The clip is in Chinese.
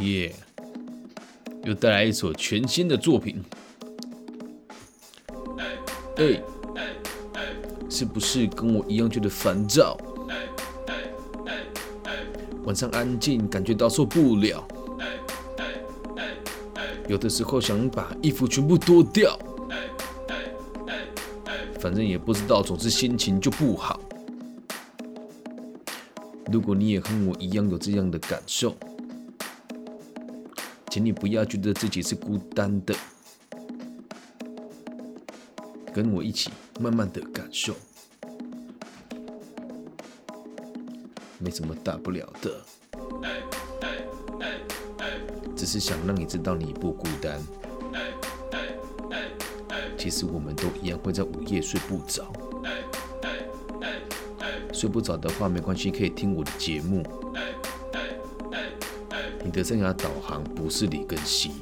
耶！又带来一首全新的作品。哎，是不是跟我一样觉得烦躁？晚上安静，感觉到受不了。有的时候想把衣服全部脱掉，反正也不知道，总之心情就不好。如果你也和我一样有这样的感受，请你不要觉得自己是孤单的，跟我一起慢慢的感受，没什么大不了的，只是想让你知道你不孤单。其实我们都一样会在午夜睡不着。睡不着的话没关系，可以听我的节目。你的生涯导航不是李根熙，